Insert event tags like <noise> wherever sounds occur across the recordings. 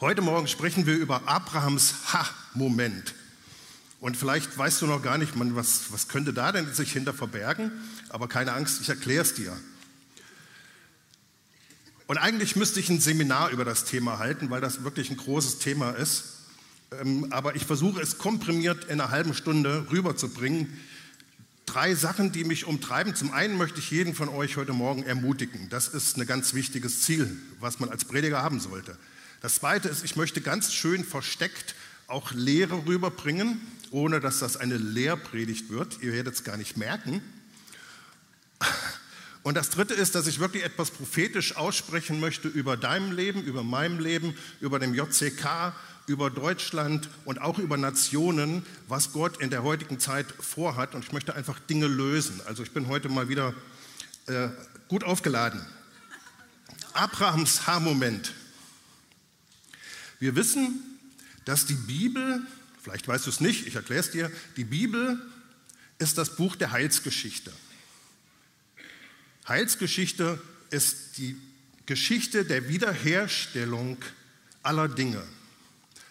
Heute Morgen sprechen wir über Abrahams Ha-Moment. Und vielleicht weißt du noch gar nicht, man, was, was könnte da denn sich hinter verbergen? Aber keine Angst, ich erkläre es dir. Und eigentlich müsste ich ein Seminar über das Thema halten, weil das wirklich ein großes Thema ist. Ähm, aber ich versuche es komprimiert in einer halben Stunde rüberzubringen. Drei Sachen, die mich umtreiben. Zum einen möchte ich jeden von euch heute Morgen ermutigen. Das ist ein ganz wichtiges Ziel, was man als Prediger haben sollte. Das zweite ist, ich möchte ganz schön versteckt auch Lehre rüberbringen, ohne dass das eine Lehrpredigt wird. Ihr werdet es gar nicht merken. Und das Dritte ist, dass ich wirklich etwas prophetisch aussprechen möchte über deinem Leben, über meinem Leben, über dem JCK, über Deutschland und auch über Nationen, was Gott in der heutigen Zeit vorhat. Und ich möchte einfach Dinge lösen. Also ich bin heute mal wieder äh, gut aufgeladen. Abrahams Haarmoment. Wir wissen, dass die Bibel, vielleicht weißt du es nicht, ich erkläre es dir, die Bibel ist das Buch der Heilsgeschichte. Heilsgeschichte ist die Geschichte der Wiederherstellung aller Dinge.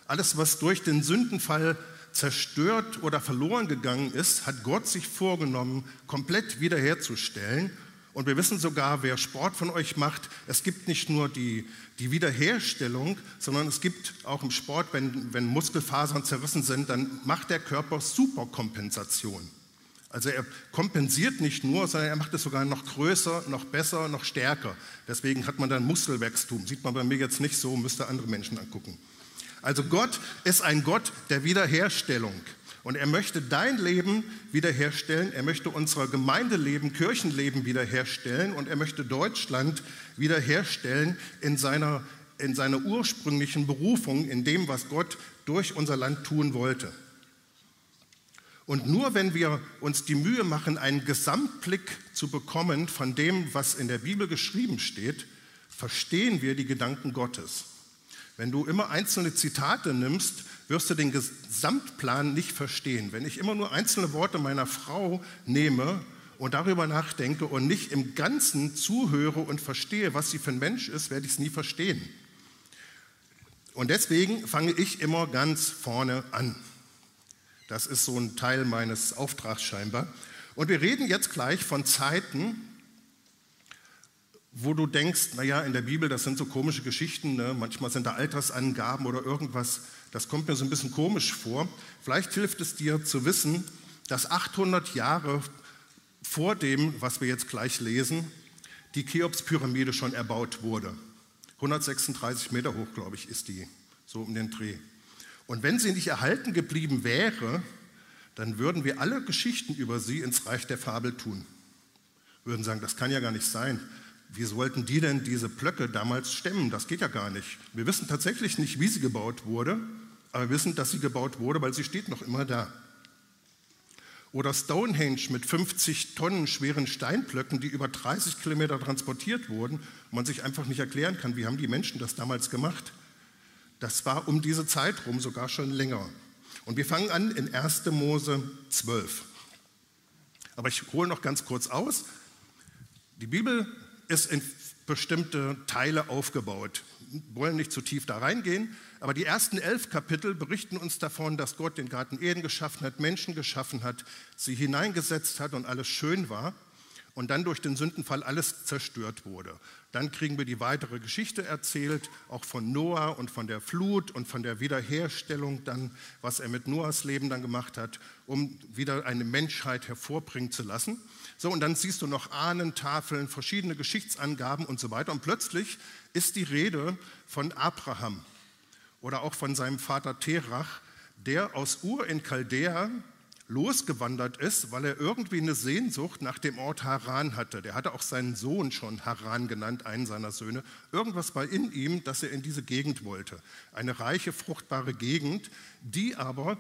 Alles, was durch den Sündenfall zerstört oder verloren gegangen ist, hat Gott sich vorgenommen, komplett wiederherzustellen. Und wir wissen sogar, wer Sport von euch macht, es gibt nicht nur die, die Wiederherstellung, sondern es gibt auch im Sport, wenn, wenn Muskelfasern zerrissen sind, dann macht der Körper Superkompensation. Also er kompensiert nicht nur, sondern er macht es sogar noch größer, noch besser, noch stärker. Deswegen hat man dann Muskelwachstum. Sieht man bei mir jetzt nicht so, müsste andere Menschen angucken. Also Gott ist ein Gott der Wiederherstellung. Und er möchte dein Leben wiederherstellen, er möchte unser Gemeindeleben, Kirchenleben wiederherstellen und er möchte Deutschland wiederherstellen in seiner, in seiner ursprünglichen Berufung, in dem, was Gott durch unser Land tun wollte. Und nur wenn wir uns die Mühe machen, einen Gesamtblick zu bekommen von dem, was in der Bibel geschrieben steht, verstehen wir die Gedanken Gottes. Wenn du immer einzelne Zitate nimmst, wirst du den Gesamtplan nicht verstehen. Wenn ich immer nur einzelne Worte meiner Frau nehme und darüber nachdenke und nicht im Ganzen zuhöre und verstehe, was sie für ein Mensch ist, werde ich es nie verstehen. Und deswegen fange ich immer ganz vorne an. Das ist so ein Teil meines Auftrags scheinbar. Und wir reden jetzt gleich von Zeiten, wo du denkst, naja, in der Bibel, das sind so komische Geschichten, ne? manchmal sind da Altersangaben oder irgendwas, das kommt mir so ein bisschen komisch vor. Vielleicht hilft es dir zu wissen, dass 800 Jahre vor dem, was wir jetzt gleich lesen, die Cheops-Pyramide schon erbaut wurde. 136 Meter hoch, glaube ich, ist die, so um den Dreh. Und wenn sie nicht erhalten geblieben wäre, dann würden wir alle Geschichten über sie ins Reich der Fabel tun. Würden sagen, das kann ja gar nicht sein. Wie sollten die denn diese Blöcke damals stemmen? Das geht ja gar nicht. Wir wissen tatsächlich nicht, wie sie gebaut wurde, aber wir wissen, dass sie gebaut wurde, weil sie steht noch immer da. Oder Stonehenge mit 50 Tonnen schweren Steinblöcken, die über 30 Kilometer transportiert wurden, man sich einfach nicht erklären kann, wie haben die Menschen das damals gemacht. Das war um diese Zeit rum sogar schon länger. Und wir fangen an in 1. Mose 12. Aber ich hole noch ganz kurz aus. Die Bibel ist in bestimmte Teile aufgebaut. Wir wollen nicht zu tief da reingehen, aber die ersten elf Kapitel berichten uns davon, dass Gott den Garten Eden geschaffen hat, Menschen geschaffen hat, sie hineingesetzt hat und alles schön war und dann durch den Sündenfall alles zerstört wurde. Dann kriegen wir die weitere Geschichte erzählt, auch von Noah und von der Flut und von der Wiederherstellung, dann, was er mit Noahs Leben dann gemacht hat, um wieder eine Menschheit hervorbringen zu lassen. So, und dann siehst du noch Ahnentafeln, verschiedene Geschichtsangaben und so weiter. Und plötzlich ist die Rede von Abraham oder auch von seinem Vater Terach, der aus Ur in Chaldea losgewandert ist, weil er irgendwie eine Sehnsucht nach dem Ort Haran hatte. Der hatte auch seinen Sohn schon Haran genannt, einen seiner Söhne. Irgendwas war in ihm, dass er in diese Gegend wollte. Eine reiche, fruchtbare Gegend, die aber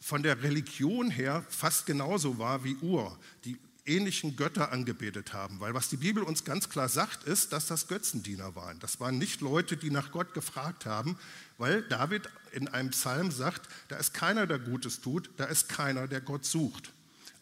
von der Religion her fast genauso war wie Ur, die ähnlichen Götter angebetet haben. Weil was die Bibel uns ganz klar sagt, ist, dass das Götzendiener waren. Das waren nicht Leute, die nach Gott gefragt haben, weil David in einem Psalm sagt, da ist keiner, der Gutes tut, da ist keiner, der Gott sucht.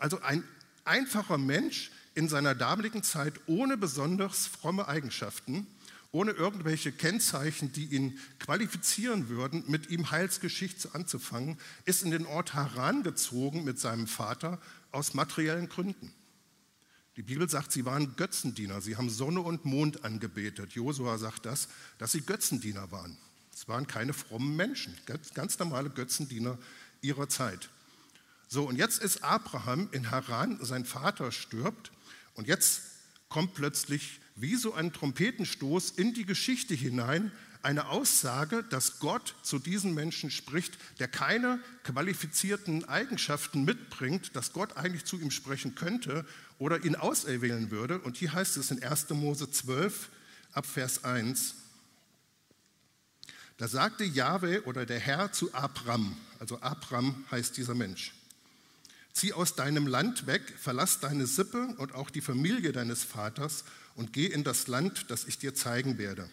Also ein einfacher Mensch in seiner damaligen Zeit ohne besonders fromme Eigenschaften, ohne irgendwelche Kennzeichen, die ihn qualifizieren würden, mit ihm Heilsgeschichte anzufangen, ist in den Ort Haran gezogen mit seinem Vater aus materiellen Gründen. Die Bibel sagt, sie waren Götzendiener, sie haben Sonne und Mond angebetet. Josua sagt das, dass sie Götzendiener waren. Es waren keine frommen Menschen, ganz normale Götzendiener ihrer Zeit. So, und jetzt ist Abraham in Haran, sein Vater stirbt, und jetzt kommt plötzlich wie so ein Trompetenstoß in die Geschichte hinein eine Aussage, dass Gott zu diesem Menschen spricht, der keine qualifizierten Eigenschaften mitbringt, dass Gott eigentlich zu ihm sprechen könnte oder ihn auserwählen würde. Und hier heißt es in 1. Mose 12 ab Vers 1, da sagte Jahwe oder der Herr zu Abram, also Abram heißt dieser Mensch, zieh aus deinem Land weg, verlass deine Sippe und auch die Familie deines Vaters und geh in das Land, das ich dir zeigen werde.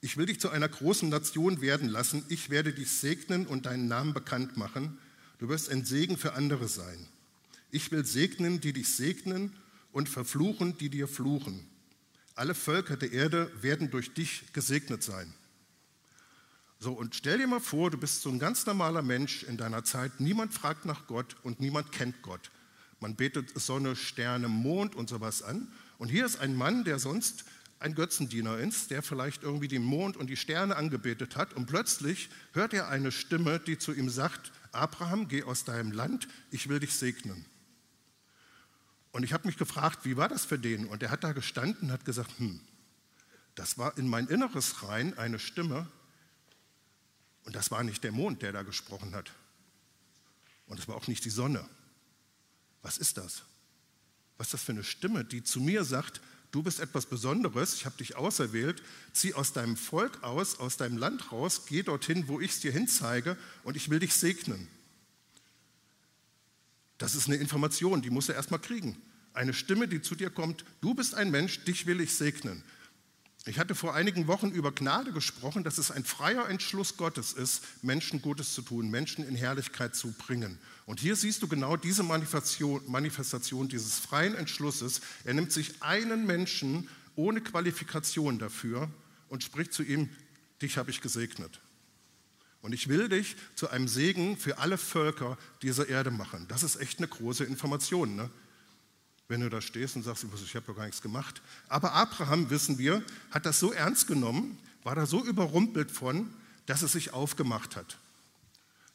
Ich will dich zu einer großen Nation werden lassen, ich werde dich segnen und deinen Namen bekannt machen, du wirst ein Segen für andere sein. Ich will segnen, die dich segnen und verfluchen, die dir fluchen. Alle Völker der Erde werden durch dich gesegnet sein. So, und stell dir mal vor, du bist so ein ganz normaler Mensch in deiner Zeit. Niemand fragt nach Gott und niemand kennt Gott. Man betet Sonne, Sterne, Mond und sowas an. Und hier ist ein Mann, der sonst ein Götzendiener ist, der vielleicht irgendwie den Mond und die Sterne angebetet hat. Und plötzlich hört er eine Stimme, die zu ihm sagt, Abraham, geh aus deinem Land, ich will dich segnen. Und ich habe mich gefragt, wie war das für den? Und er hat da gestanden und hat gesagt, hm, das war in mein Inneres rein eine Stimme. Und das war nicht der Mond, der da gesprochen hat. Und es war auch nicht die Sonne. Was ist das? Was ist das für eine Stimme, die zu mir sagt, du bist etwas Besonderes, ich habe dich auserwählt, zieh aus deinem Volk aus, aus deinem Land raus, geh dorthin, wo ich es dir hinzeige und ich will dich segnen. Das ist eine Information, die muss er erstmal kriegen. Eine Stimme, die zu dir kommt, du bist ein Mensch, dich will ich segnen. Ich hatte vor einigen Wochen über Gnade gesprochen, dass es ein freier Entschluss Gottes ist, Menschen Gutes zu tun, Menschen in Herrlichkeit zu bringen. Und hier siehst du genau diese Manifestation, dieses freien Entschlusses. Er nimmt sich einen Menschen ohne Qualifikation dafür und spricht zu ihm, dich habe ich gesegnet. Und ich will dich zu einem Segen für alle Völker dieser Erde machen. Das ist echt eine große Information, ne? wenn du da stehst und sagst, ich habe ja gar nichts gemacht. Aber Abraham, wissen wir, hat das so ernst genommen, war da so überrumpelt von, dass er sich aufgemacht hat.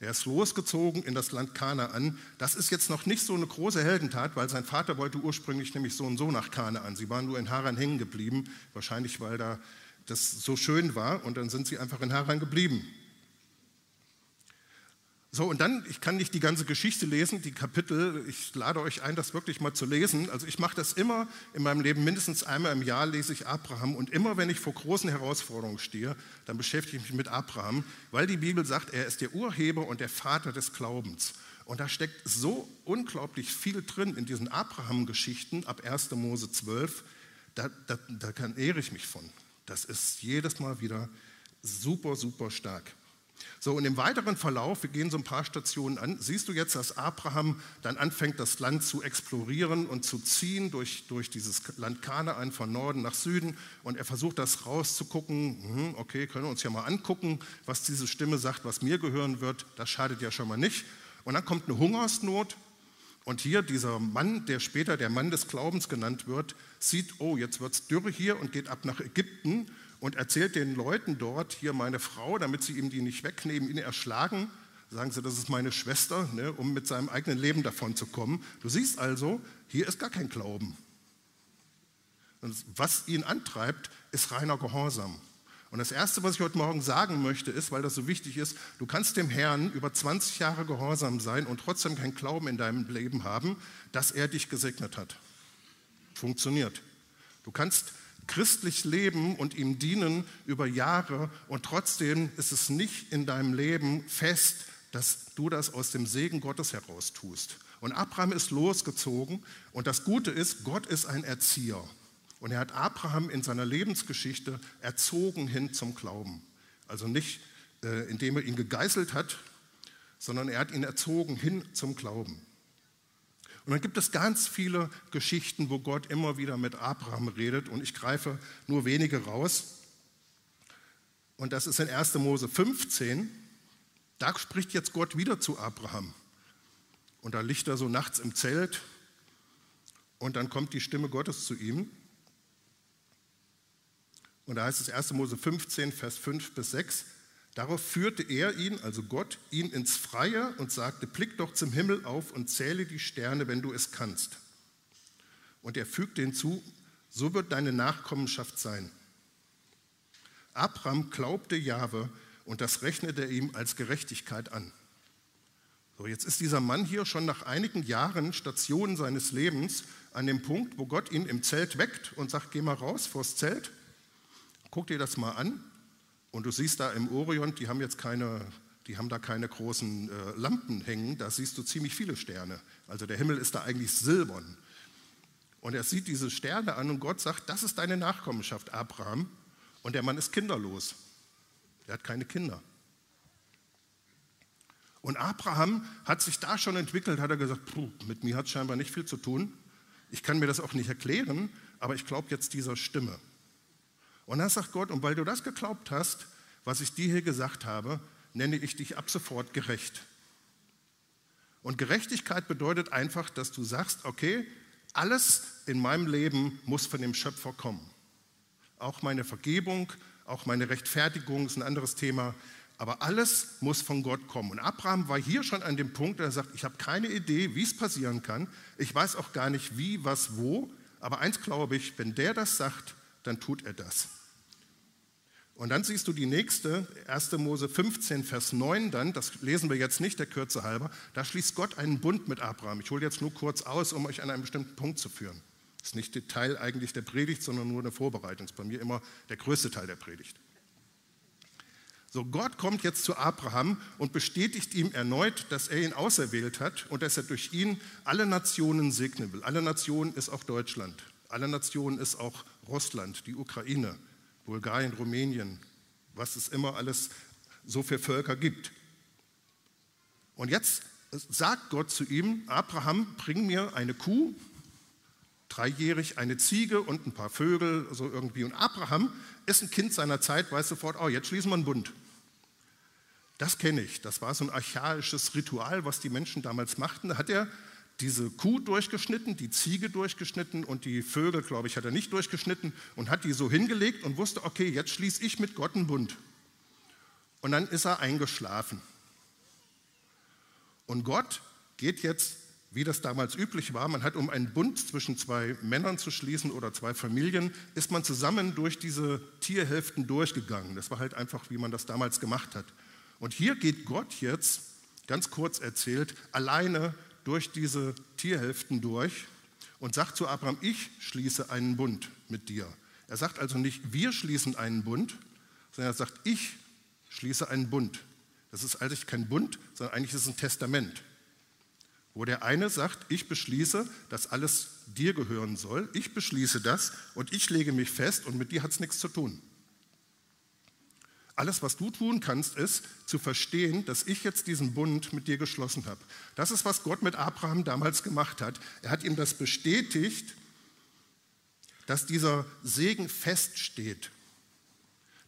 Er ist losgezogen in das Land Kanaan. Das ist jetzt noch nicht so eine große Heldentat, weil sein Vater wollte ursprünglich nämlich so und so nach Kanaan. Sie waren nur in Haran hängen geblieben, wahrscheinlich weil da das so schön war und dann sind sie einfach in Haran geblieben. So, und dann, ich kann nicht die ganze Geschichte lesen, die Kapitel, ich lade euch ein, das wirklich mal zu lesen. Also ich mache das immer in meinem Leben, mindestens einmal im Jahr lese ich Abraham und immer wenn ich vor großen Herausforderungen stehe, dann beschäftige ich mich mit Abraham, weil die Bibel sagt, er ist der Urheber und der Vater des Glaubens. Und da steckt so unglaublich viel drin in diesen Abraham-Geschichten ab 1. Mose 12, da, da, da kann ehre ich mich von. Das ist jedes Mal wieder super, super stark. So, und im weiteren Verlauf, wir gehen so ein paar Stationen an, siehst du jetzt, dass Abraham dann anfängt, das Land zu explorieren und zu ziehen durch, durch dieses Land Kanaan von Norden nach Süden. Und er versucht das rauszugucken. Hm, okay, können wir uns ja mal angucken, was diese Stimme sagt, was mir gehören wird. Das schadet ja schon mal nicht. Und dann kommt eine Hungersnot. Und hier dieser Mann, der später der Mann des Glaubens genannt wird, sieht, oh, jetzt wird es dürre hier und geht ab nach Ägypten und erzählt den Leuten dort, hier meine Frau, damit sie ihm die nicht wegnehmen, ihn erschlagen. Sagen sie, das ist meine Schwester, ne, um mit seinem eigenen Leben davon zu kommen. Du siehst also, hier ist gar kein Glauben. Und was ihn antreibt, ist reiner Gehorsam. Und das Erste, was ich heute Morgen sagen möchte, ist, weil das so wichtig ist, du kannst dem Herrn über 20 Jahre gehorsam sein und trotzdem keinen Glauben in deinem Leben haben, dass er dich gesegnet hat. Funktioniert. Du kannst christlich leben und ihm dienen über Jahre und trotzdem ist es nicht in deinem Leben fest, dass du das aus dem Segen Gottes heraus tust. Und Abraham ist losgezogen und das Gute ist, Gott ist ein Erzieher. Und er hat Abraham in seiner Lebensgeschichte erzogen hin zum Glauben. Also nicht, äh, indem er ihn gegeißelt hat, sondern er hat ihn erzogen hin zum Glauben. Und dann gibt es ganz viele Geschichten, wo Gott immer wieder mit Abraham redet und ich greife nur wenige raus. Und das ist in 1. Mose 15. Da spricht jetzt Gott wieder zu Abraham. Und da liegt er so nachts im Zelt und dann kommt die Stimme Gottes zu ihm. Und da heißt es 1. Mose 15, Vers 5 bis 6. Darauf führte er ihn, also Gott, ihn ins Freie und sagte, blick doch zum Himmel auf und zähle die Sterne, wenn du es kannst. Und er fügte hinzu, so wird deine Nachkommenschaft sein. Abraham glaubte Jahwe und das rechnete er ihm als Gerechtigkeit an. So, jetzt ist dieser Mann hier schon nach einigen Jahren Stationen seines Lebens an dem Punkt, wo Gott ihn im Zelt weckt und sagt, geh mal raus vors Zelt, guck dir das mal an und du siehst da im Orient, die haben jetzt keine, die haben da keine großen äh, Lampen hängen, da siehst du ziemlich viele Sterne. Also der Himmel ist da eigentlich silbern. Und er sieht diese Sterne an und Gott sagt, das ist deine Nachkommenschaft, Abraham. Und der Mann ist kinderlos. Er hat keine Kinder. Und Abraham hat sich da schon entwickelt, hat er gesagt, mit mir hat es scheinbar nicht viel zu tun. Ich kann mir das auch nicht erklären, aber ich glaube jetzt dieser Stimme. Und dann sagt Gott, und weil du das geglaubt hast, was ich dir hier gesagt habe, nenne ich dich ab sofort gerecht. Und Gerechtigkeit bedeutet einfach, dass du sagst, okay, alles in meinem Leben muss von dem Schöpfer kommen. Auch meine Vergebung, auch meine Rechtfertigung ist ein anderes Thema, aber alles muss von Gott kommen. Und Abraham war hier schon an dem Punkt, er sagt, ich habe keine Idee, wie es passieren kann. Ich weiß auch gar nicht, wie, was, wo. Aber eins glaube ich, wenn der das sagt, dann tut er das. Und dann siehst du die nächste, 1. Mose 15, Vers 9, dann, das lesen wir jetzt nicht der Kürze halber, da schließt Gott einen Bund mit Abraham. Ich hole jetzt nur kurz aus, um euch an einen bestimmten Punkt zu führen. Das ist nicht Teil eigentlich der Predigt, sondern nur eine Vorbereitung. Das ist bei mir immer der größte Teil der Predigt. So, Gott kommt jetzt zu Abraham und bestätigt ihm erneut, dass er ihn auserwählt hat und dass er durch ihn alle Nationen segnen will. Alle Nationen ist auch Deutschland. Alle Nationen ist auch Russland, die Ukraine, Bulgarien, Rumänien, was es immer alles so für Völker gibt. Und jetzt sagt Gott zu ihm, Abraham, bring mir eine Kuh, dreijährig, eine Ziege und ein paar Vögel, so irgendwie. Und Abraham ist ein Kind seiner Zeit, weiß sofort, oh, jetzt schließen wir einen Bund. Das kenne ich. Das war so ein archaisches Ritual, was die Menschen damals machten. Da hat er diese Kuh durchgeschnitten, die Ziege durchgeschnitten und die Vögel, glaube ich, hat er nicht durchgeschnitten und hat die so hingelegt und wusste, okay, jetzt schließe ich mit Gott einen Bund. Und dann ist er eingeschlafen. Und Gott geht jetzt, wie das damals üblich war, man hat, um einen Bund zwischen zwei Männern zu schließen oder zwei Familien, ist man zusammen durch diese Tierhälften durchgegangen. Das war halt einfach, wie man das damals gemacht hat. Und hier geht Gott jetzt, ganz kurz erzählt, alleine durch diese Tierhälften durch und sagt zu Abraham, ich schließe einen Bund mit dir. Er sagt also nicht, wir schließen einen Bund, sondern er sagt, ich schließe einen Bund. Das ist eigentlich kein Bund, sondern eigentlich ist es ein Testament, wo der eine sagt, ich beschließe, dass alles dir gehören soll, ich beschließe das und ich lege mich fest und mit dir hat es nichts zu tun. Alles, was du tun kannst, ist zu verstehen, dass ich jetzt diesen Bund mit dir geschlossen habe. Das ist, was Gott mit Abraham damals gemacht hat. Er hat ihm das bestätigt, dass dieser Segen feststeht.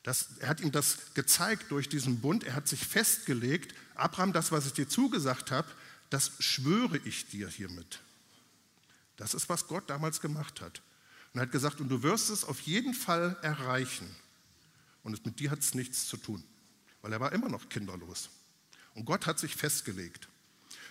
Das, er hat ihm das gezeigt durch diesen Bund. Er hat sich festgelegt, Abraham, das, was ich dir zugesagt habe, das schwöre ich dir hiermit. Das ist, was Gott damals gemacht hat. Und er hat gesagt, und du wirst es auf jeden Fall erreichen. Und mit dir hat es nichts zu tun, weil er war immer noch kinderlos. Und Gott hat sich festgelegt.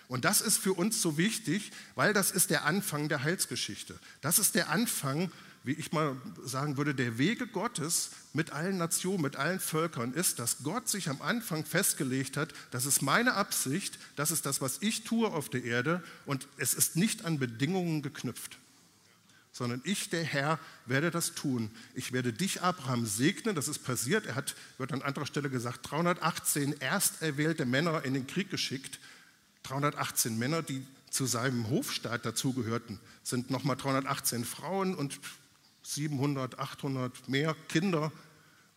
Und das ist für uns so wichtig, weil das ist der Anfang der Heilsgeschichte. Das ist der Anfang, wie ich mal sagen würde, der Wege Gottes mit allen Nationen, mit allen Völkern ist, dass Gott sich am Anfang festgelegt hat, das ist meine Absicht, das ist das, was ich tue auf der Erde und es ist nicht an Bedingungen geknüpft sondern ich, der Herr, werde das tun. Ich werde dich, Abraham, segnen. Das ist passiert. Er hat, wird an anderer Stelle gesagt, 318 ersterwählte Männer in den Krieg geschickt. 318 Männer, die zu seinem Hofstaat dazugehörten, sind nochmal 318 Frauen und 700, 800 mehr Kinder.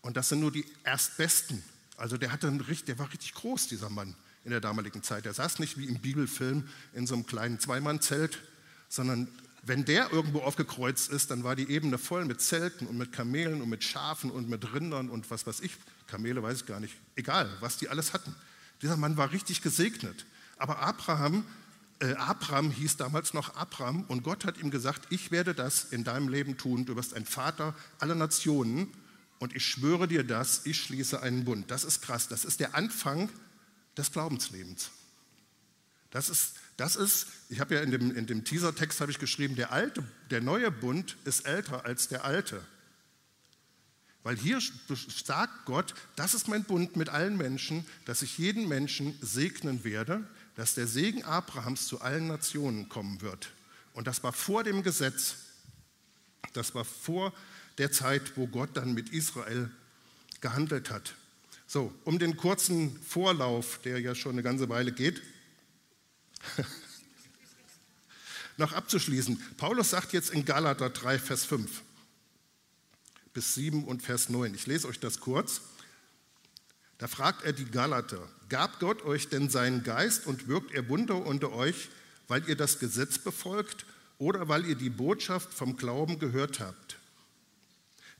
Und das sind nur die Erstbesten. Also der, hatte einen, der war richtig groß, dieser Mann in der damaligen Zeit. Er saß nicht wie im Bibelfilm in so einem kleinen Zweimannzelt, sondern wenn der irgendwo aufgekreuzt ist, dann war die Ebene voll mit Zelten und mit Kamelen und mit Schafen und mit Rindern und was weiß ich. Kamele weiß ich gar nicht. Egal, was die alles hatten. Dieser Mann war richtig gesegnet. Aber Abraham, äh, Abraham hieß damals noch Abraham und Gott hat ihm gesagt, ich werde das in deinem Leben tun. Du wirst ein Vater aller Nationen und ich schwöre dir das, ich schließe einen Bund. Das ist krass. Das ist der Anfang des Glaubenslebens. Das ist das ist, ich habe ja in dem, in dem Teasertext habe ich geschrieben, der alte, der neue Bund ist älter als der alte. Weil hier sagt Gott, das ist mein Bund mit allen Menschen, dass ich jeden Menschen segnen werde, dass der Segen Abrahams zu allen Nationen kommen wird. Und das war vor dem Gesetz. Das war vor der Zeit, wo Gott dann mit Israel gehandelt hat. So, um den kurzen Vorlauf, der ja schon eine ganze Weile geht, <laughs> noch abzuschließen. Paulus sagt jetzt in Galater 3, Vers 5 bis 7 und Vers 9. Ich lese euch das kurz. Da fragt er die Galater, gab Gott euch denn seinen Geist und wirkt er Wunder unter euch, weil ihr das Gesetz befolgt oder weil ihr die Botschaft vom Glauben gehört habt?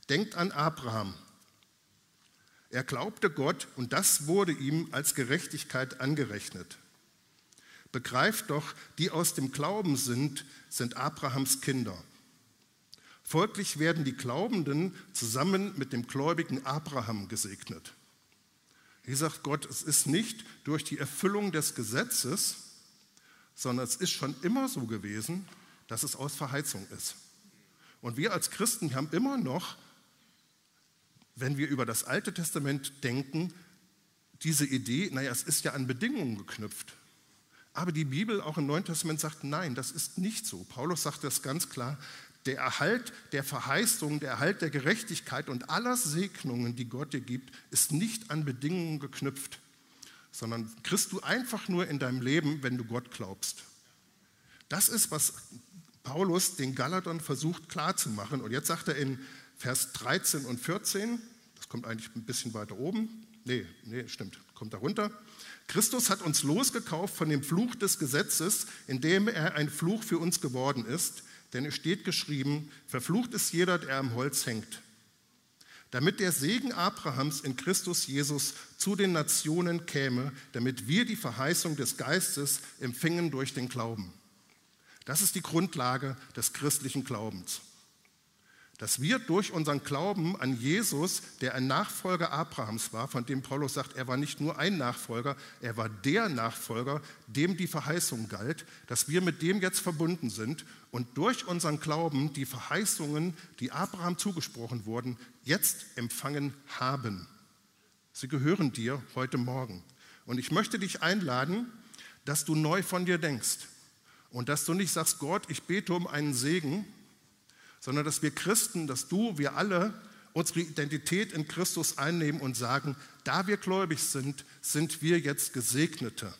Denkt an Abraham. Er glaubte Gott und das wurde ihm als Gerechtigkeit angerechnet. Begreift doch, die aus dem Glauben sind, sind Abrahams Kinder. Folglich werden die Glaubenden zusammen mit dem gläubigen Abraham gesegnet. Hier sagt Gott, es ist nicht durch die Erfüllung des Gesetzes, sondern es ist schon immer so gewesen, dass es aus Verheißung ist. Und wir als Christen haben immer noch, wenn wir über das Alte Testament denken, diese Idee, naja, es ist ja an Bedingungen geknüpft. Aber die Bibel auch im Neuen Testament sagt, nein, das ist nicht so. Paulus sagt das ganz klar. Der Erhalt der Verheißung, der Erhalt der Gerechtigkeit und aller Segnungen, die Gott dir gibt, ist nicht an Bedingungen geknüpft, sondern kriegst du einfach nur in deinem Leben, wenn du Gott glaubst. Das ist, was Paulus den Galatern versucht klarzumachen. Und jetzt sagt er in Vers 13 und 14, das kommt eigentlich ein bisschen weiter oben, nee, nee, stimmt, kommt darunter. Christus hat uns losgekauft von dem Fluch des Gesetzes, indem er ein Fluch für uns geworden ist. Denn es steht geschrieben, verflucht ist jeder, der am Holz hängt. Damit der Segen Abrahams in Christus Jesus zu den Nationen käme, damit wir die Verheißung des Geistes empfingen durch den Glauben. Das ist die Grundlage des christlichen Glaubens dass wir durch unseren Glauben an Jesus, der ein Nachfolger Abrahams war, von dem Paulus sagt, er war nicht nur ein Nachfolger, er war der Nachfolger, dem die Verheißung galt, dass wir mit dem jetzt verbunden sind und durch unseren Glauben die Verheißungen, die Abraham zugesprochen wurden, jetzt empfangen haben. Sie gehören dir heute Morgen. Und ich möchte dich einladen, dass du neu von dir denkst und dass du nicht sagst, Gott, ich bete um einen Segen, sondern dass wir Christen, dass du, wir alle unsere Identität in Christus einnehmen und sagen, da wir gläubig sind, sind wir jetzt Gesegnete.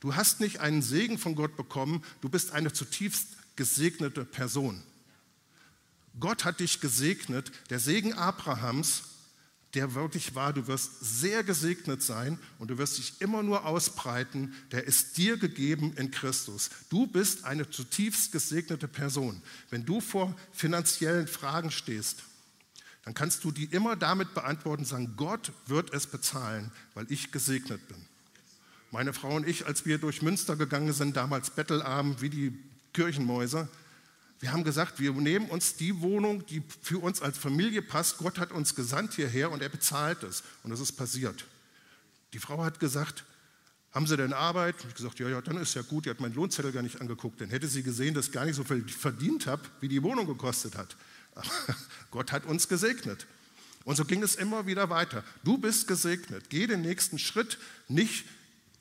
Du hast nicht einen Segen von Gott bekommen, du bist eine zutiefst gesegnete Person. Gott hat dich gesegnet. Der Segen Abrahams der wirklich war, du wirst sehr gesegnet sein und du wirst dich immer nur ausbreiten, der ist dir gegeben in Christus. Du bist eine zutiefst gesegnete Person. Wenn du vor finanziellen Fragen stehst, dann kannst du die immer damit beantworten, sagen, Gott wird es bezahlen, weil ich gesegnet bin. Meine Frau und ich, als wir durch Münster gegangen sind, damals bettelarm wie die Kirchenmäuse, wir haben gesagt, wir nehmen uns die Wohnung, die für uns als Familie passt. Gott hat uns gesandt hierher und er bezahlt es. Und das ist passiert. Die Frau hat gesagt, haben Sie denn Arbeit? Ich habe gesagt, ja, ja, dann ist ja gut. Die hat meinen Lohnzettel gar nicht angeguckt. Dann hätte sie gesehen, dass ich gar nicht so viel verdient habe, wie die Wohnung gekostet hat. Aber <laughs> Gott hat uns gesegnet. Und so ging es immer wieder weiter. Du bist gesegnet. Geh den nächsten Schritt nicht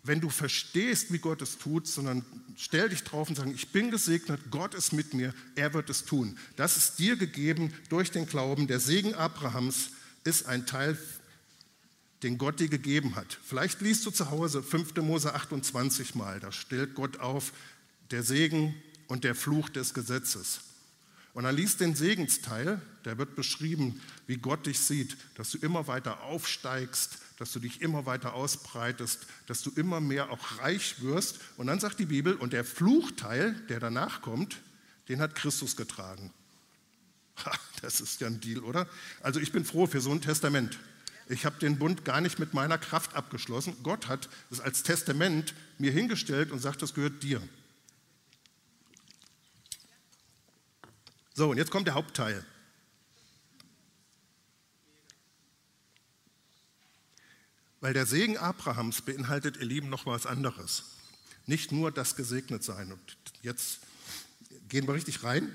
wenn du verstehst, wie Gott es tut, sondern stell dich drauf und sag, ich bin gesegnet, Gott ist mit mir, er wird es tun. Das ist dir gegeben durch den Glauben. Der Segen Abrahams ist ein Teil, den Gott dir gegeben hat. Vielleicht liest du zu Hause 5. Mose 28 mal, da stellt Gott auf der Segen und der Fluch des Gesetzes. Und dann liest den Segensteil, da wird beschrieben, wie Gott dich sieht, dass du immer weiter aufsteigst, dass du dich immer weiter ausbreitest, dass du immer mehr auch reich wirst. Und dann sagt die Bibel, und der Fluchteil, der danach kommt, den hat Christus getragen. Das ist ja ein Deal, oder? Also ich bin froh für so ein Testament. Ich habe den Bund gar nicht mit meiner Kraft abgeschlossen. Gott hat es als Testament mir hingestellt und sagt, das gehört dir. So, und jetzt kommt der Hauptteil. Weil der Segen Abrahams beinhaltet, ihr Lieben, noch was anderes. Nicht nur das Gesegnetsein. Und jetzt gehen wir richtig rein.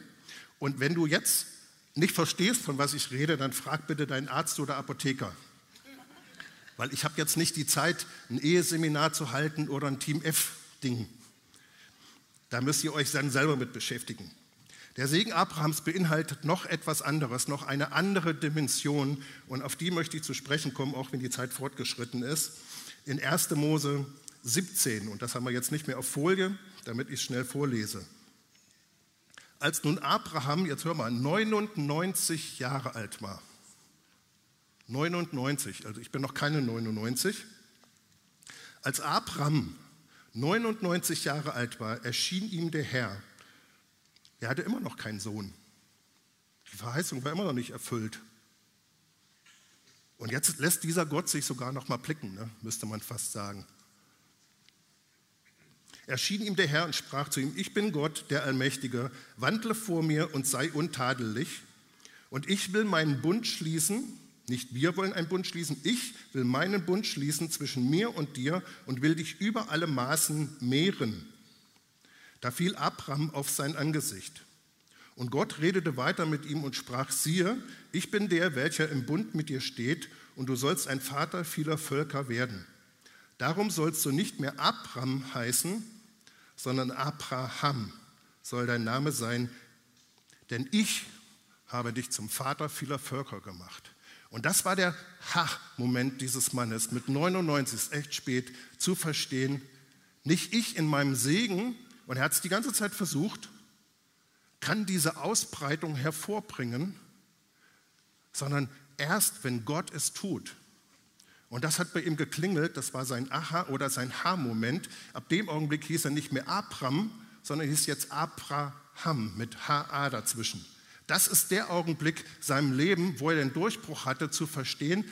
Und wenn du jetzt nicht verstehst, von was ich rede, dann frag bitte deinen Arzt oder Apotheker. Weil ich habe jetzt nicht die Zeit, ein Eheseminar zu halten oder ein Team F-Ding. Da müsst ihr euch dann selber mit beschäftigen. Der Segen Abrahams beinhaltet noch etwas anderes, noch eine andere Dimension und auf die möchte ich zu sprechen kommen, auch wenn die Zeit fortgeschritten ist. In 1. Mose 17, und das haben wir jetzt nicht mehr auf Folie, damit ich es schnell vorlese. Als nun Abraham, jetzt hör mal, 99 Jahre alt war, 99, also ich bin noch keine 99, als Abraham 99 Jahre alt war, erschien ihm der Herr er hatte immer noch keinen Sohn. Die Verheißung war immer noch nicht erfüllt. Und jetzt lässt dieser Gott sich sogar noch mal blicken, ne? müsste man fast sagen. Erschien ihm der Herr und sprach zu ihm: Ich bin Gott, der Allmächtige, wandle vor mir und sei untadelig. Und ich will meinen Bund schließen. Nicht wir wollen einen Bund schließen, ich will meinen Bund schließen zwischen mir und dir und will dich über alle Maßen mehren. Da fiel Abraham auf sein Angesicht. Und Gott redete weiter mit ihm und sprach, siehe, ich bin der, welcher im Bund mit dir steht, und du sollst ein Vater vieler Völker werden. Darum sollst du nicht mehr Abraham heißen, sondern Abraham soll dein Name sein, denn ich habe dich zum Vater vieler Völker gemacht. Und das war der Ha-Moment dieses Mannes. Mit 99 ist echt spät zu verstehen, nicht ich in meinem Segen, und er hat es die ganze Zeit versucht, kann diese Ausbreitung hervorbringen, sondern erst, wenn Gott es tut. Und das hat bei ihm geklingelt, das war sein Aha- oder sein Ha-Moment. Ab dem Augenblick hieß er nicht mehr Abram, sondern hieß jetzt Abraham mit HA dazwischen. Das ist der Augenblick seinem Leben, wo er den Durchbruch hatte, zu verstehen,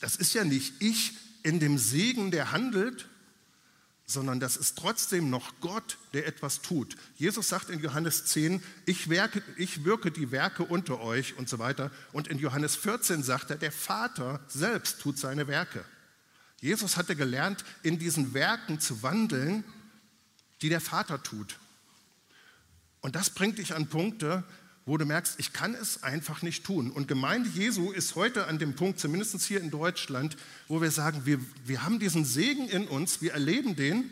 das ist ja nicht ich in dem Segen, der handelt, sondern das ist trotzdem noch Gott, der etwas tut. Jesus sagt in Johannes 10, ich, werke, ich wirke die Werke unter euch und so weiter. Und in Johannes 14 sagt er, der Vater selbst tut seine Werke. Jesus hatte gelernt, in diesen Werken zu wandeln, die der Vater tut. Und das bringt dich an Punkte, wo du merkst, ich kann es einfach nicht tun. Und Gemeinde Jesu ist heute an dem Punkt, zumindest hier in Deutschland, wo wir sagen, wir, wir haben diesen Segen in uns, wir erleben den,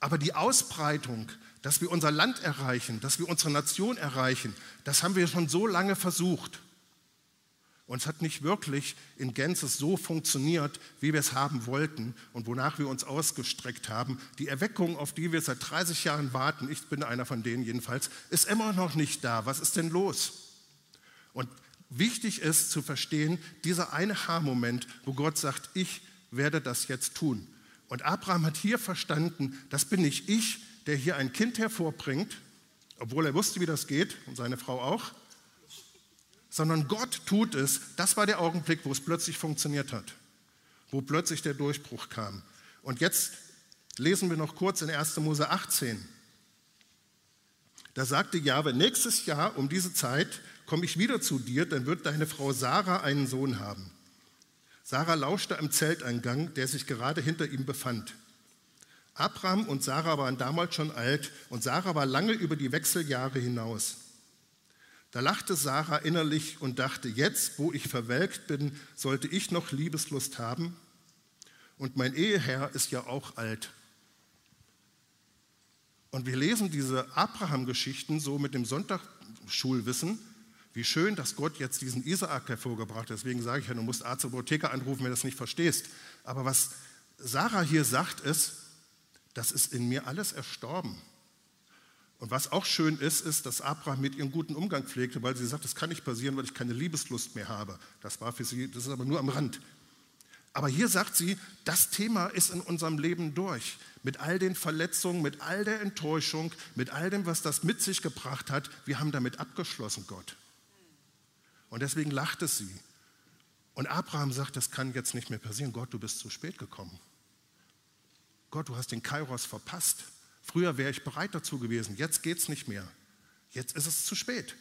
aber die Ausbreitung, dass wir unser Land erreichen, dass wir unsere Nation erreichen, das haben wir schon so lange versucht. Und es hat nicht wirklich in Gänze so funktioniert, wie wir es haben wollten und wonach wir uns ausgestreckt haben. Die Erweckung, auf die wir seit 30 Jahren warten, ich bin einer von denen jedenfalls, ist immer noch nicht da. Was ist denn los? Und wichtig ist zu verstehen, dieser eine Haarmoment, wo Gott sagt, ich werde das jetzt tun. Und Abraham hat hier verstanden, das bin nicht ich, der hier ein Kind hervorbringt, obwohl er wusste, wie das geht und seine Frau auch, sondern Gott tut es. Das war der Augenblick, wo es plötzlich funktioniert hat, wo plötzlich der Durchbruch kam. Und jetzt lesen wir noch kurz in 1. Mose 18. Da sagte Jahwe, nächstes Jahr um diese Zeit komme ich wieder zu dir, dann wird deine Frau Sarah einen Sohn haben. Sarah lauschte am Zelteingang, der sich gerade hinter ihm befand. Abraham und Sarah waren damals schon alt und Sarah war lange über die Wechseljahre hinaus. Da lachte Sarah innerlich und dachte, jetzt, wo ich verwelkt bin, sollte ich noch Liebeslust haben? Und mein Eheherr ist ja auch alt. Und wir lesen diese Abraham-Geschichten so mit dem Sonntagsschulwissen, wie schön, dass Gott jetzt diesen Isaak hervorgebracht hat. Deswegen sage ich ja, du musst Arzt oder Apotheker anrufen, wenn du das nicht verstehst. Aber was Sarah hier sagt, ist, das ist in mir alles erstorben. Und was auch schön ist, ist, dass Abraham mit ihrem guten Umgang pflegte, weil sie sagt, das kann nicht passieren, weil ich keine Liebeslust mehr habe. Das war für sie, das ist aber nur am Rand. Aber hier sagt sie, das Thema ist in unserem Leben durch. Mit all den Verletzungen, mit all der Enttäuschung, mit all dem, was das mit sich gebracht hat. Wir haben damit abgeschlossen, Gott. Und deswegen lachte sie. Und Abraham sagt, das kann jetzt nicht mehr passieren. Gott, du bist zu spät gekommen. Gott, du hast den Kairos verpasst. Früher wäre ich bereit dazu gewesen, jetzt geht es nicht mehr. Jetzt ist es zu spät.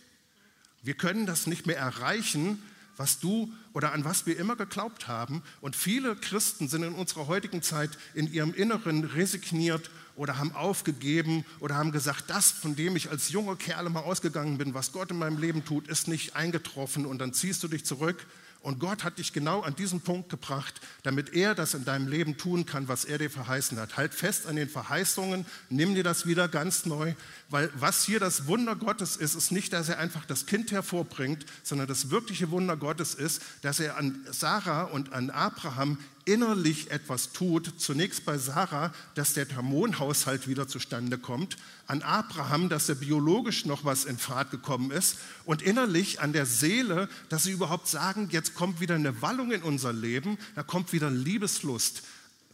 Wir können das nicht mehr erreichen, was du oder an was wir immer geglaubt haben. Und viele Christen sind in unserer heutigen Zeit in ihrem Inneren resigniert oder haben aufgegeben oder haben gesagt, das, von dem ich als junger Kerl mal ausgegangen bin, was Gott in meinem Leben tut, ist nicht eingetroffen. Und dann ziehst du dich zurück und Gott hat dich genau an diesen Punkt gebracht, damit er das in deinem Leben tun kann, was er dir verheißen hat. Halt fest an den Verheißungen, nimm dir das wieder ganz neu, weil was hier das Wunder Gottes ist, ist nicht, dass er einfach das Kind hervorbringt, sondern das wirkliche Wunder Gottes ist, dass er an Sarah und an Abraham innerlich etwas tut, zunächst bei Sarah, dass der Hormonhaushalt wieder zustande kommt, an Abraham, dass er biologisch noch was in Fahrt gekommen ist und innerlich an der Seele, dass sie überhaupt sagen, jetzt kommt wieder eine Wallung in unser Leben, da kommt wieder Liebeslust.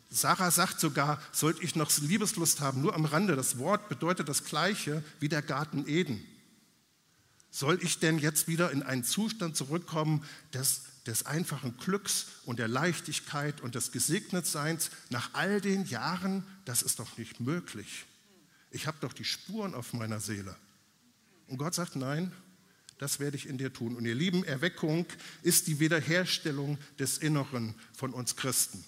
Sarah sagt sogar, sollte ich noch Liebeslust haben, nur am Rande, das Wort bedeutet das gleiche wie der Garten Eden. Soll ich denn jetzt wieder in einen Zustand zurückkommen des des einfachen Glücks und der Leichtigkeit und des Gesegnetseins nach all den Jahren, das ist doch nicht möglich. Ich habe doch die Spuren auf meiner Seele. Und Gott sagt, nein, das werde ich in dir tun. Und ihr Lieben, Erweckung ist die Wiederherstellung des Inneren von uns Christen.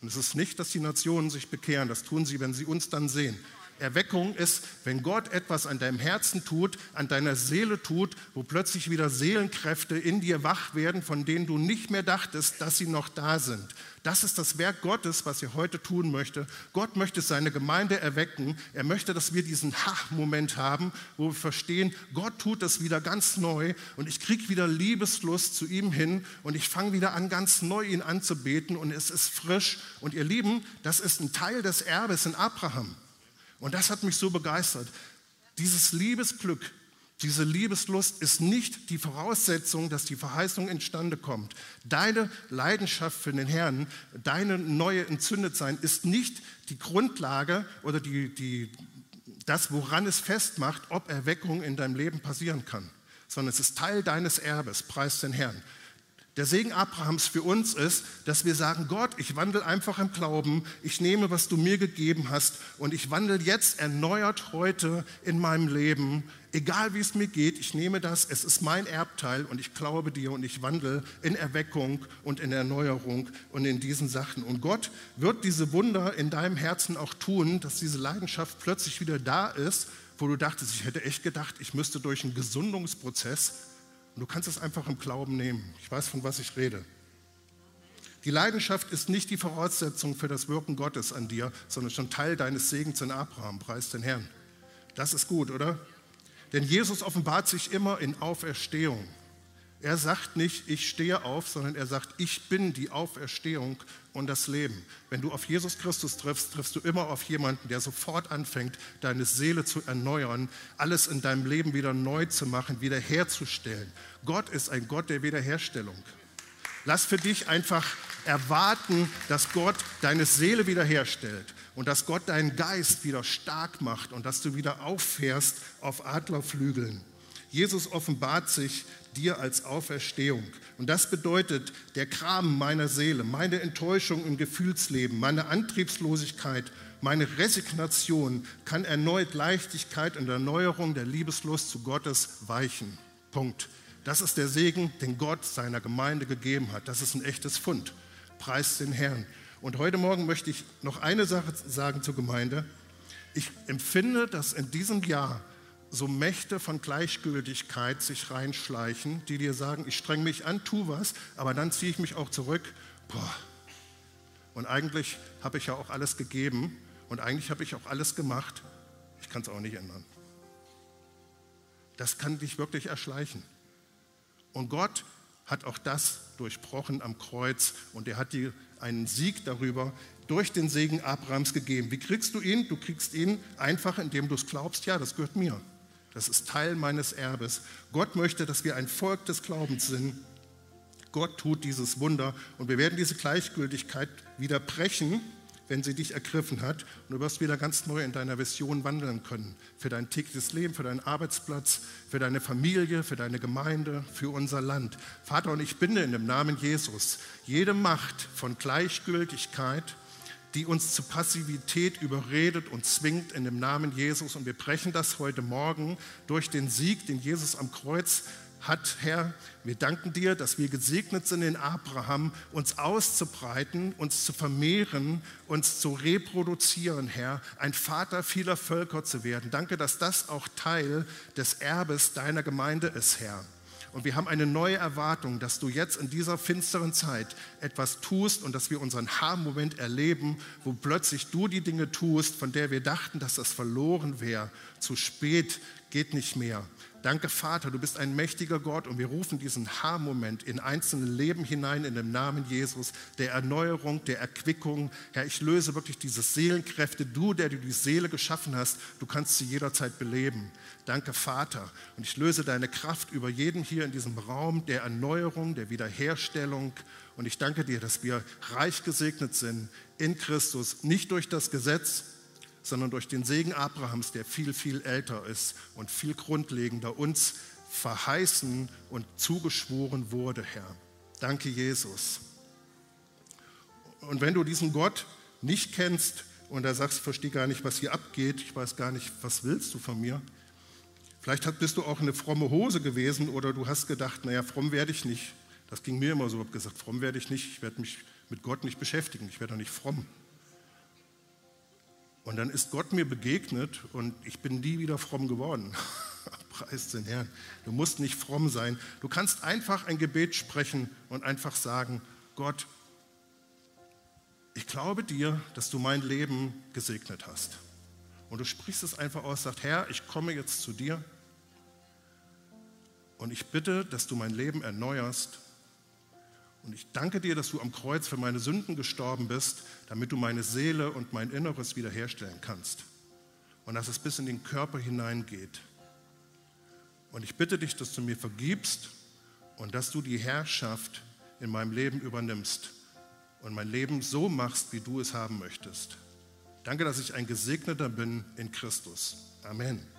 Und es ist nicht, dass die Nationen sich bekehren, das tun sie, wenn sie uns dann sehen. Erweckung ist, wenn Gott etwas an deinem Herzen tut, an deiner Seele tut, wo plötzlich wieder Seelenkräfte in dir wach werden, von denen du nicht mehr dachtest, dass sie noch da sind. Das ist das Werk Gottes, was er heute tun möchte. Gott möchte seine Gemeinde erwecken. Er möchte, dass wir diesen Ha-Moment haben, wo wir verstehen, Gott tut das wieder ganz neu und ich kriege wieder Liebeslust zu ihm hin und ich fange wieder an, ganz neu ihn anzubeten und es ist frisch. Und ihr Lieben, das ist ein Teil des Erbes in Abraham. Und das hat mich so begeistert. Dieses Liebesglück, diese Liebeslust ist nicht die Voraussetzung, dass die Verheißung entstande kommt. Deine Leidenschaft für den Herrn, deine neue Entzündetsein ist nicht die Grundlage oder die, die, das, woran es festmacht, ob Erweckung in deinem Leben passieren kann, sondern es ist Teil deines Erbes. Preis den Herrn. Der Segen Abrahams für uns ist, dass wir sagen, Gott, ich wandle einfach im Glauben, ich nehme, was du mir gegeben hast und ich wandle jetzt erneuert heute in meinem Leben, egal wie es mir geht, ich nehme das, es ist mein Erbteil und ich glaube dir und ich wandle in Erweckung und in Erneuerung und in diesen Sachen. Und Gott wird diese Wunder in deinem Herzen auch tun, dass diese Leidenschaft plötzlich wieder da ist, wo du dachtest, ich hätte echt gedacht, ich müsste durch einen Gesundungsprozess und du kannst es einfach im Glauben nehmen. Ich weiß, von was ich rede. Die Leidenschaft ist nicht die Voraussetzung für das Wirken Gottes an dir, sondern schon Teil deines Segens in Abraham. Preis den Herrn. Das ist gut, oder? Denn Jesus offenbart sich immer in Auferstehung. Er sagt nicht, ich stehe auf, sondern er sagt, ich bin die Auferstehung und das Leben. Wenn du auf Jesus Christus triffst, triffst du immer auf jemanden, der sofort anfängt, deine Seele zu erneuern, alles in deinem Leben wieder neu zu machen, wiederherzustellen. Gott ist ein Gott der Wiederherstellung. Lass für dich einfach erwarten, dass Gott deine Seele wiederherstellt und dass Gott deinen Geist wieder stark macht und dass du wieder auffährst auf Adlerflügeln. Jesus offenbart sich dir als Auferstehung. Und das bedeutet, der Kram meiner Seele, meine Enttäuschung im Gefühlsleben, meine Antriebslosigkeit, meine Resignation kann erneut Leichtigkeit und Erneuerung der Liebeslust zu Gottes weichen. Punkt. Das ist der Segen, den Gott seiner Gemeinde gegeben hat. Das ist ein echtes Fund. Preis den Herrn. Und heute Morgen möchte ich noch eine Sache sagen zur Gemeinde. Ich empfinde, dass in diesem Jahr so Mächte von Gleichgültigkeit sich reinschleichen, die dir sagen, ich streng mich an, tu was, aber dann ziehe ich mich auch zurück. Boah. Und eigentlich habe ich ja auch alles gegeben und eigentlich habe ich auch alles gemacht. Ich kann es auch nicht ändern. Das kann dich wirklich erschleichen. Und Gott hat auch das durchbrochen am Kreuz und er hat dir einen Sieg darüber durch den Segen Abrahams gegeben. Wie kriegst du ihn? Du kriegst ihn einfach, indem du es glaubst, ja, das gehört mir. Das ist Teil meines Erbes. Gott möchte, dass wir ein Volk des Glaubens sind. Gott tut dieses Wunder und wir werden diese Gleichgültigkeit wieder brechen wenn sie dich ergriffen hat. Und du wirst wieder ganz neu in deiner Vision wandeln können. Für dein tägliches Leben, für deinen Arbeitsplatz, für deine Familie, für deine Gemeinde, für unser Land. Vater, und ich binde in dem Namen Jesus jede Macht von Gleichgültigkeit, die uns zu Passivität überredet und zwingt in dem Namen Jesus. Und wir brechen das heute Morgen durch den Sieg, den Jesus am Kreuz hat, Herr, wir danken dir, dass wir gesegnet sind in Abraham, uns auszubreiten, uns zu vermehren, uns zu reproduzieren, Herr, ein Vater vieler Völker zu werden. Danke, dass das auch Teil des Erbes deiner Gemeinde ist, Herr. Und wir haben eine neue Erwartung, dass du jetzt in dieser finsteren Zeit etwas tust und dass wir unseren Haarmoment erleben, wo plötzlich du die Dinge tust, von der wir dachten, dass das verloren wäre. Zu spät geht nicht mehr. Danke, Vater, du bist ein mächtiger Gott und wir rufen diesen Haarmoment in einzelne Leben hinein in dem Namen Jesus, der Erneuerung, der Erquickung. Herr, ich löse wirklich diese Seelenkräfte. Du, der du die Seele geschaffen hast, du kannst sie jederzeit beleben. Danke, Vater. Und ich löse deine Kraft über jeden hier in diesem Raum der Erneuerung, der Wiederherstellung. Und ich danke dir, dass wir reich gesegnet sind in Christus, nicht durch das Gesetz, sondern durch den Segen Abrahams, der viel, viel älter ist und viel grundlegender uns verheißen und zugeschworen wurde, Herr. Danke, Jesus. Und wenn du diesen Gott nicht kennst und da sagst, verstehe gar nicht, was hier abgeht, ich weiß gar nicht, was willst du von mir? Vielleicht bist du auch eine fromme Hose gewesen oder du hast gedacht, naja, fromm werde ich nicht. Das ging mir immer so, ich habe gesagt, fromm werde ich nicht, ich werde mich mit Gott nicht beschäftigen, ich werde doch nicht fromm. Und dann ist Gott mir begegnet und ich bin nie wieder fromm geworden. <laughs> Preis den Herrn. Du musst nicht fromm sein. Du kannst einfach ein Gebet sprechen und einfach sagen, Gott, ich glaube dir, dass du mein Leben gesegnet hast. Und du sprichst es einfach aus, sagst, Herr, ich komme jetzt zu dir und ich bitte, dass du mein Leben erneuerst und ich danke dir, dass du am Kreuz für meine Sünden gestorben bist, damit du meine Seele und mein Inneres wiederherstellen kannst. Und dass es bis in den Körper hineingeht. Und ich bitte dich, dass du mir vergibst und dass du die Herrschaft in meinem Leben übernimmst und mein Leben so machst, wie du es haben möchtest. Danke, dass ich ein Gesegneter bin in Christus. Amen.